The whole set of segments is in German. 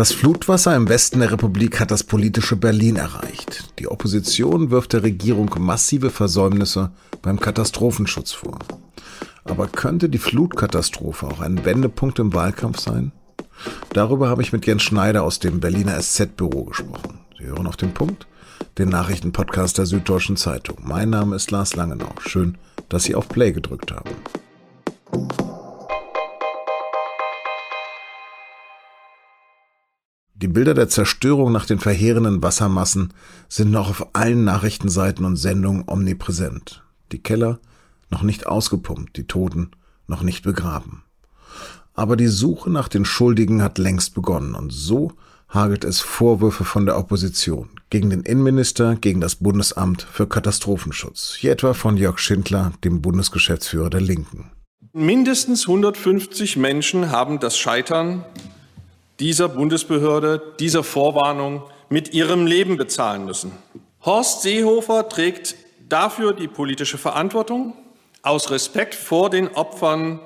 Das Flutwasser im Westen der Republik hat das politische Berlin erreicht. Die Opposition wirft der Regierung massive Versäumnisse beim Katastrophenschutz vor. Aber könnte die Flutkatastrophe auch ein Wendepunkt im Wahlkampf sein? Darüber habe ich mit Jens Schneider aus dem Berliner SZ-Büro gesprochen. Sie hören auf den Punkt, den Nachrichtenpodcast der Süddeutschen Zeitung. Mein Name ist Lars Langenau. Schön, dass Sie auf Play gedrückt haben. Die Bilder der Zerstörung nach den verheerenden Wassermassen sind noch auf allen Nachrichtenseiten und Sendungen omnipräsent. Die Keller noch nicht ausgepumpt, die Toten noch nicht begraben. Aber die Suche nach den Schuldigen hat längst begonnen und so hagelt es Vorwürfe von der Opposition gegen den Innenminister, gegen das Bundesamt für Katastrophenschutz, hier etwa von Jörg Schindler, dem Bundesgeschäftsführer der Linken. Mindestens 150 Menschen haben das Scheitern dieser Bundesbehörde, dieser Vorwarnung mit ihrem Leben bezahlen müssen. Horst Seehofer trägt dafür die politische Verantwortung. Aus Respekt vor den Opfern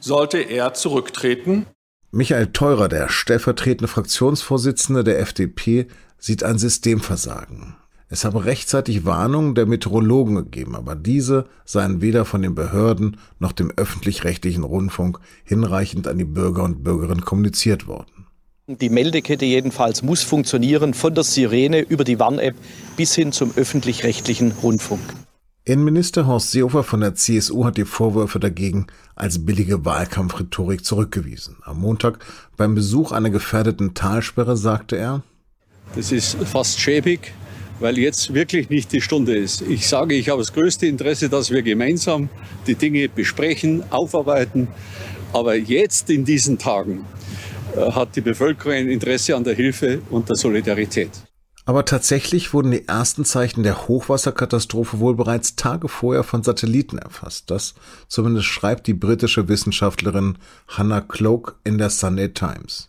sollte er zurücktreten. Michael Theurer, der stellvertretende Fraktionsvorsitzende der FDP, sieht ein Systemversagen. Es habe rechtzeitig Warnungen der Meteorologen gegeben, aber diese seien weder von den Behörden noch dem öffentlich-rechtlichen Rundfunk hinreichend an die Bürger und Bürgerinnen kommuniziert worden. Die Meldekette jedenfalls muss funktionieren, von der Sirene über die Warn-App bis hin zum öffentlich-rechtlichen Rundfunk. Innenminister Horst Seehofer von der CSU hat die Vorwürfe dagegen als billige Wahlkampfrhetorik zurückgewiesen. Am Montag beim Besuch einer gefährdeten Talsperre sagte er, Das ist fast schäbig, weil jetzt wirklich nicht die Stunde ist. Ich sage, ich habe das größte Interesse, dass wir gemeinsam die Dinge besprechen, aufarbeiten. Aber jetzt in diesen Tagen hat die Bevölkerung ein Interesse an der Hilfe und der Solidarität. Aber tatsächlich wurden die ersten Zeichen der Hochwasserkatastrophe wohl bereits Tage vorher von Satelliten erfasst. Das zumindest schreibt die britische Wissenschaftlerin Hannah Cloak in der Sunday Times.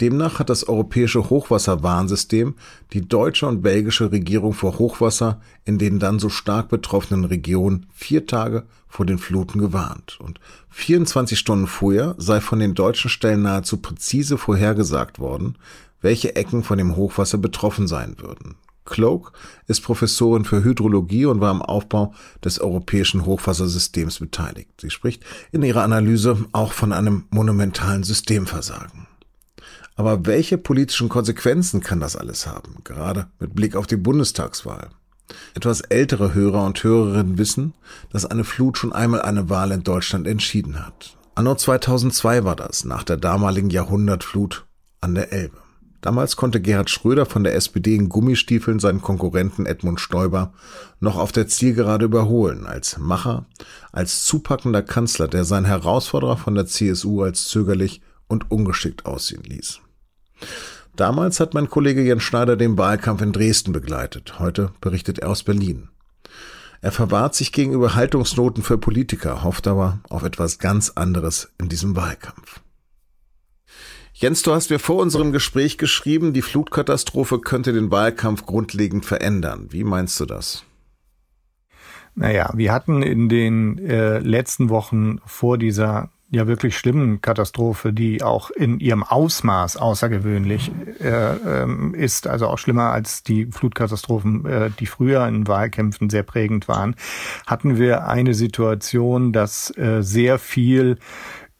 Demnach hat das europäische Hochwasserwarnsystem die deutsche und belgische Regierung vor Hochwasser in den dann so stark betroffenen Regionen vier Tage vor den Fluten gewarnt. Und 24 Stunden vorher sei von den deutschen Stellen nahezu präzise vorhergesagt worden, welche Ecken von dem Hochwasser betroffen sein würden. Cloak ist Professorin für Hydrologie und war am Aufbau des europäischen Hochwassersystems beteiligt. Sie spricht in ihrer Analyse auch von einem monumentalen Systemversagen. Aber welche politischen Konsequenzen kann das alles haben, gerade mit Blick auf die Bundestagswahl? Etwas ältere Hörer und Hörerinnen wissen, dass eine Flut schon einmal eine Wahl in Deutschland entschieden hat. Anno 2002 war das, nach der damaligen Jahrhundertflut an der Elbe. Damals konnte Gerhard Schröder von der SPD in Gummistiefeln seinen Konkurrenten Edmund Stoiber noch auf der Zielgerade überholen, als Macher, als zupackender Kanzler, der seinen Herausforderer von der CSU als zögerlich und ungeschickt aussehen ließ. Damals hat mein Kollege Jens Schneider den Wahlkampf in Dresden begleitet. Heute berichtet er aus Berlin. Er verwahrt sich gegenüber Haltungsnoten für Politiker, hofft aber auf etwas ganz anderes in diesem Wahlkampf. Jens, du hast mir vor unserem Gespräch geschrieben, die Flutkatastrophe könnte den Wahlkampf grundlegend verändern. Wie meinst du das? Naja, wir hatten in den äh, letzten Wochen vor dieser ja wirklich schlimmen Katastrophe, die auch in ihrem Ausmaß außergewöhnlich äh, ähm, ist, also auch schlimmer als die Flutkatastrophen, äh, die früher in Wahlkämpfen sehr prägend waren, hatten wir eine Situation, dass äh, sehr viel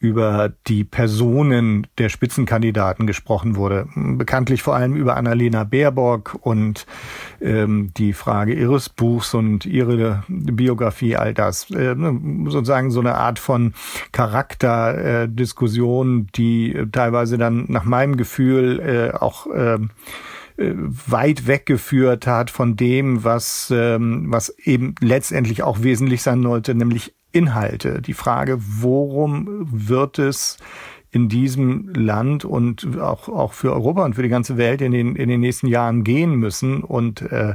über die Personen der Spitzenkandidaten gesprochen wurde. Bekanntlich vor allem über Annalena Baerbock und ähm, die Frage ihres Buchs und ihre Biografie, all das. Äh, sozusagen so eine Art von Charakterdiskussion, äh, die teilweise dann nach meinem Gefühl äh, auch ähm, äh, weit weggeführt hat von dem, was, ähm, was eben letztendlich auch wesentlich sein sollte, nämlich Inhalte. Die Frage, worum wird es in diesem Land und auch, auch für Europa und für die ganze Welt in den, in den nächsten Jahren gehen müssen. Und äh,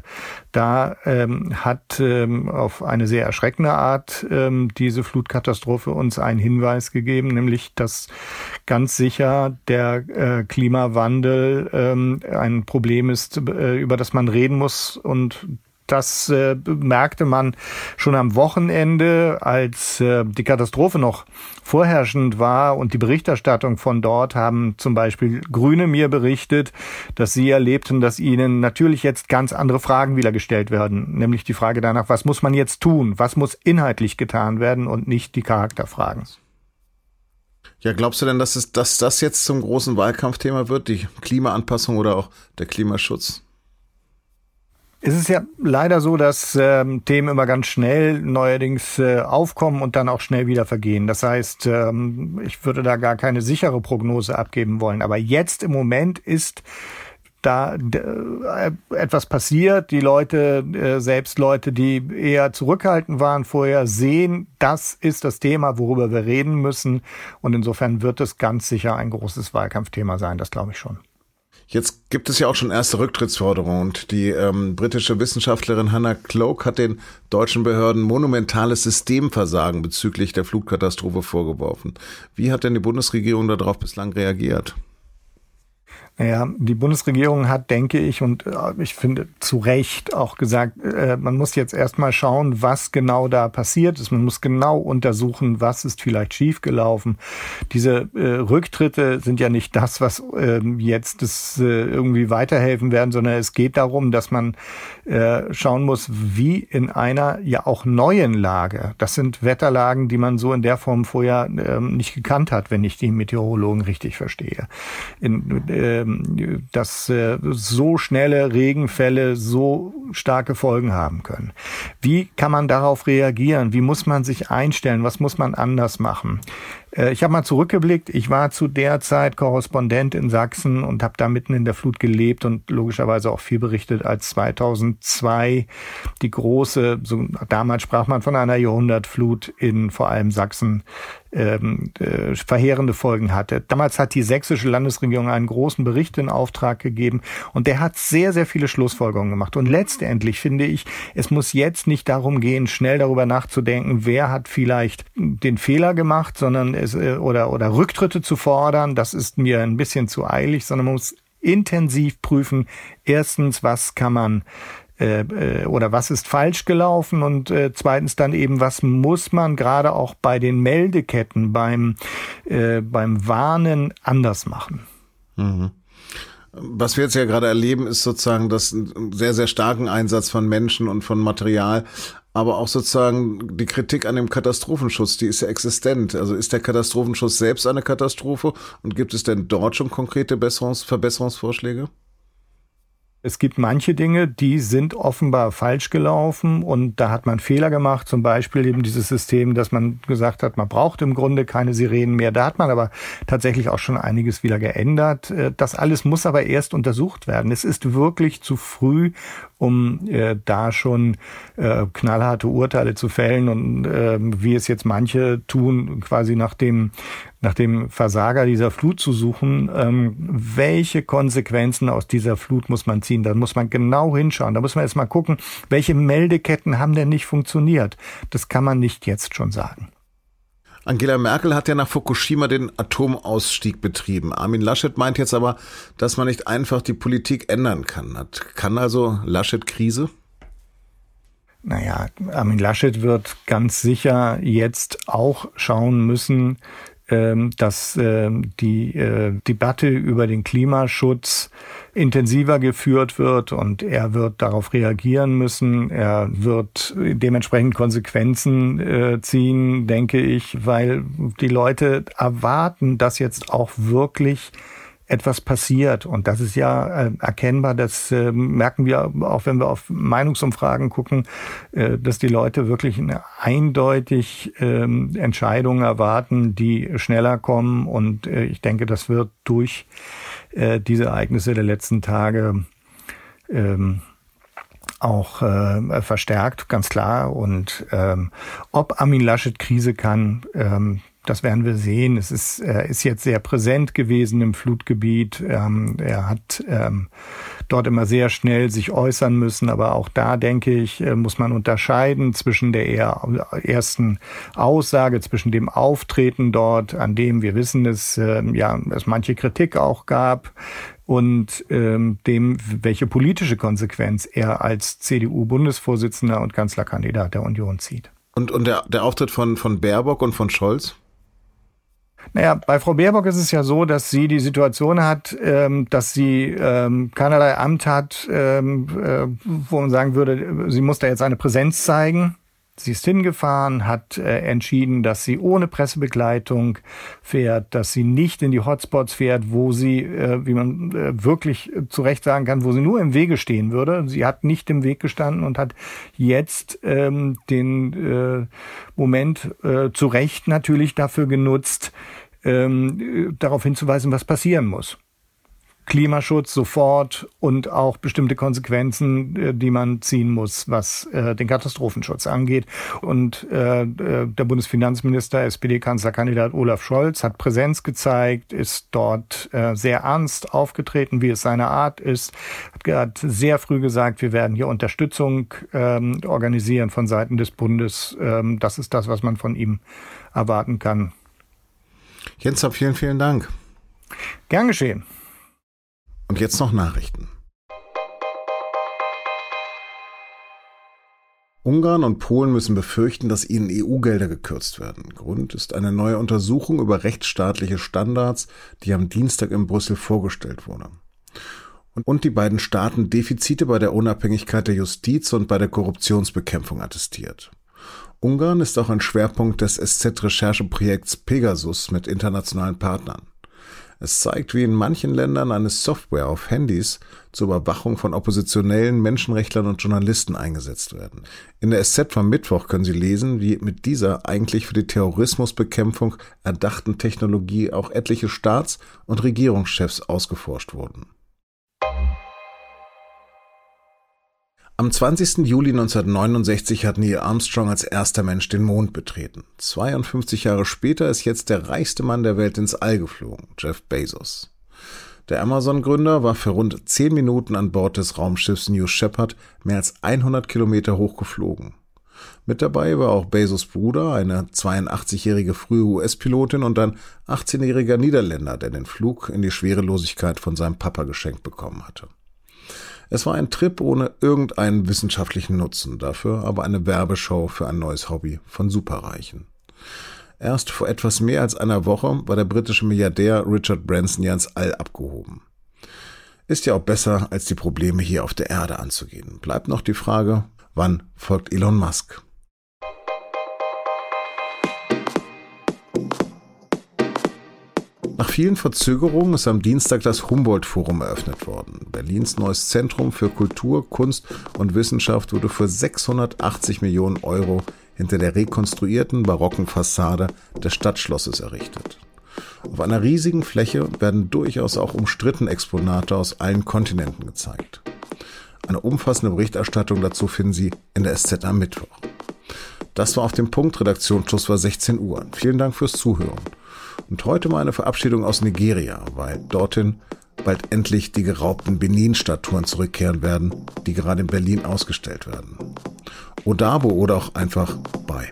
da ähm, hat ähm, auf eine sehr erschreckende Art ähm, diese Flutkatastrophe uns einen Hinweis gegeben, nämlich dass ganz sicher der äh, Klimawandel ähm, ein Problem ist, äh, über das man reden muss und das äh, merkte man schon am Wochenende, als äh, die Katastrophe noch vorherrschend war und die Berichterstattung von dort haben zum Beispiel Grüne mir berichtet, dass sie erlebten, dass ihnen natürlich jetzt ganz andere Fragen wieder gestellt werden, nämlich die Frage danach, was muss man jetzt tun, was muss inhaltlich getan werden und nicht die Charakterfragen. Ja, glaubst du denn, dass, es, dass das jetzt zum großen Wahlkampfthema wird, die Klimaanpassung oder auch der Klimaschutz? Es ist ja leider so, dass ähm, Themen immer ganz schnell neuerdings äh, aufkommen und dann auch schnell wieder vergehen. Das heißt, ähm, ich würde da gar keine sichere Prognose abgeben wollen. Aber jetzt im Moment ist da äh, etwas passiert. Die Leute, äh, selbst Leute, die eher zurückhaltend waren vorher, sehen, das ist das Thema, worüber wir reden müssen. Und insofern wird es ganz sicher ein großes Wahlkampfthema sein. Das glaube ich schon. Jetzt gibt es ja auch schon erste Rücktrittsforderungen und die ähm, britische Wissenschaftlerin Hannah Cloak hat den deutschen Behörden monumentales Systemversagen bezüglich der Flutkatastrophe vorgeworfen. Wie hat denn die Bundesregierung darauf bislang reagiert? Naja, die Bundesregierung hat, denke ich, und äh, ich finde zu Recht auch gesagt, äh, man muss jetzt erstmal schauen, was genau da passiert ist. Man muss genau untersuchen, was ist vielleicht schiefgelaufen. Diese äh, Rücktritte sind ja nicht das, was ähm, jetzt das irgendwie weiterhelfen werden, sondern es geht darum, dass man schauen muss, wie in einer ja auch neuen Lage. Das sind Wetterlagen, die man so in der Form vorher ähm, nicht gekannt hat, wenn ich die Meteorologen richtig verstehe. In, dass äh, so schnelle Regenfälle so starke Folgen haben können. Wie kann man darauf reagieren? Wie muss man sich einstellen? Was muss man anders machen? Äh, ich habe mal zurückgeblickt. Ich war zu der Zeit Korrespondent in Sachsen und habe da mitten in der Flut gelebt und logischerweise auch viel berichtet, als 2002 die große, so, damals sprach man von einer Jahrhundertflut in vor allem Sachsen ähm, äh, verheerende Folgen hatte. Damals hat die sächsische Landesregierung einen großen Bericht in Auftrag gegeben und der hat sehr, sehr viele Schlussfolgerungen gemacht. Und letztendlich finde ich, es muss jetzt nicht darum gehen, schnell darüber nachzudenken, wer hat vielleicht den Fehler gemacht, sondern oder, oder Rücktritte zu fordern, das ist mir ein bisschen zu eilig, sondern man muss intensiv prüfen, erstens, was kann man äh, äh, oder was ist falsch gelaufen und äh, zweitens dann eben, was muss man gerade auch bei den Meldeketten, beim, äh, beim Warnen anders machen. Mhm. Was wir jetzt ja gerade erleben, ist sozusagen das sehr, sehr starken Einsatz von Menschen und von Material aber auch sozusagen die Kritik an dem Katastrophenschutz, die ist ja existent. Also ist der Katastrophenschutz selbst eine Katastrophe und gibt es denn dort schon konkrete Besserungs Verbesserungsvorschläge? Es gibt manche Dinge, die sind offenbar falsch gelaufen und da hat man Fehler gemacht. Zum Beispiel eben dieses System, dass man gesagt hat, man braucht im Grunde keine Sirenen mehr. Da hat man aber tatsächlich auch schon einiges wieder geändert. Äh, das alles muss aber erst untersucht werden. Es ist wirklich zu früh, um äh, da schon äh, knallharte Urteile zu fällen und äh, wie es jetzt manche tun, quasi nach dem nach dem Versager dieser Flut zu suchen, ähm, welche Konsequenzen aus dieser Flut muss man ziehen. Da muss man genau hinschauen. Da muss man erst mal gucken, welche Meldeketten haben denn nicht funktioniert. Das kann man nicht jetzt schon sagen. Angela Merkel hat ja nach Fukushima den Atomausstieg betrieben. Armin Laschet meint jetzt aber, dass man nicht einfach die Politik ändern kann. Kann also Laschet Krise? Naja, Armin Laschet wird ganz sicher jetzt auch schauen müssen, ähm, dass ähm, die äh, Debatte über den Klimaschutz intensiver geführt wird und er wird darauf reagieren müssen. Er wird dementsprechend Konsequenzen äh, ziehen, denke ich, weil die Leute erwarten, dass jetzt auch wirklich etwas passiert. Und das ist ja äh, erkennbar, das äh, merken wir auch, wenn wir auf Meinungsumfragen gucken, äh, dass die Leute wirklich eine eindeutig ähm, Entscheidungen erwarten, die schneller kommen. Und äh, ich denke, das wird durch äh, diese Ereignisse der letzten Tage ähm, auch äh, verstärkt, ganz klar. Und ähm, ob Armin Laschet Krise kann, ähm, das werden wir sehen. Es ist, er ist jetzt sehr präsent gewesen im Flutgebiet. Ähm, er hat ähm, dort immer sehr schnell sich äußern müssen. Aber auch da, denke ich, äh, muss man unterscheiden zwischen der eher ersten Aussage, zwischen dem Auftreten dort, an dem wir wissen, dass äh, ja, es manche Kritik auch gab, und ähm, dem, welche politische Konsequenz er als CDU-Bundesvorsitzender und Kanzlerkandidat der Union zieht. Und, und der, der Auftritt von, von Baerbock und von Scholz? Naja, bei Frau Baerbock ist es ja so, dass sie die Situation hat, ähm, dass sie ähm, keinerlei Amt hat, ähm, äh, wo man sagen würde, sie muss da jetzt eine Präsenz zeigen. Sie ist hingefahren, hat äh, entschieden, dass sie ohne Pressebegleitung fährt, dass sie nicht in die Hotspots fährt, wo sie, äh, wie man äh, wirklich zu Recht sagen kann, wo sie nur im Wege stehen würde. Sie hat nicht im Weg gestanden und hat jetzt ähm, den äh, Moment äh, zu Recht natürlich dafür genutzt, ähm, darauf hinzuweisen, was passieren muss. Klimaschutz sofort und auch bestimmte Konsequenzen, äh, die man ziehen muss, was äh, den Katastrophenschutz angeht. Und äh, der Bundesfinanzminister, SPD-Kanzlerkandidat Olaf Scholz, hat Präsenz gezeigt, ist dort sehr ernst aufgetreten, wie es seine Art ist, hat sehr früh gesagt, wir werden hier Unterstützung ähm, organisieren von Seiten des Bundes. Ähm, das ist das, was man von ihm erwarten kann. Jens, vielen, vielen Dank. Gern geschehen. Jetzt noch Nachrichten. Ungarn und Polen müssen befürchten, dass ihnen EU-Gelder gekürzt werden. Grund ist eine neue Untersuchung über rechtsstaatliche Standards, die am Dienstag in Brüssel vorgestellt wurde. Und die beiden Staaten Defizite bei der Unabhängigkeit der Justiz und bei der Korruptionsbekämpfung attestiert. Ungarn ist auch ein Schwerpunkt des SZ-Rechercheprojekts Pegasus mit internationalen Partnern. Es zeigt, wie in manchen Ländern eine Software auf Handys zur Überwachung von oppositionellen Menschenrechtlern und Journalisten eingesetzt werden. In der SZ vom Mittwoch können Sie lesen, wie mit dieser eigentlich für die Terrorismusbekämpfung erdachten Technologie auch etliche Staats- und Regierungschefs ausgeforscht wurden. Am 20. Juli 1969 hat Neil Armstrong als erster Mensch den Mond betreten. 52 Jahre später ist jetzt der reichste Mann der Welt ins All geflogen, Jeff Bezos. Der Amazon-Gründer war für rund 10 Minuten an Bord des Raumschiffs New Shepard mehr als 100 Kilometer hoch geflogen. Mit dabei war auch Bezos Bruder, eine 82-jährige frühe US-Pilotin und ein 18-jähriger Niederländer, der den Flug in die Schwerelosigkeit von seinem Papa geschenkt bekommen hatte. Es war ein Trip ohne irgendeinen wissenschaftlichen Nutzen, dafür aber eine Werbeshow für ein neues Hobby von Superreichen. Erst vor etwas mehr als einer Woche war der britische Milliardär Richard Branson ja ins All abgehoben. Ist ja auch besser, als die Probleme hier auf der Erde anzugehen. Bleibt noch die Frage, wann folgt Elon Musk? Vielen Verzögerungen ist am Dienstag das Humboldt-Forum eröffnet worden. Berlins neues Zentrum für Kultur, Kunst und Wissenschaft wurde für 680 Millionen Euro hinter der rekonstruierten barocken Fassade des Stadtschlosses errichtet. Auf einer riesigen Fläche werden durchaus auch umstrittene Exponate aus allen Kontinenten gezeigt. Eine umfassende Berichterstattung dazu finden Sie in der SZ am Mittwoch. Das war auf dem Punkt. Redaktionsschluss war 16 Uhr. Vielen Dank fürs Zuhören. Und heute mal eine Verabschiedung aus Nigeria, weil dorthin bald endlich die geraubten Benin-Statuen zurückkehren werden, die gerade in Berlin ausgestellt werden. Odabo oder auch einfach Bye.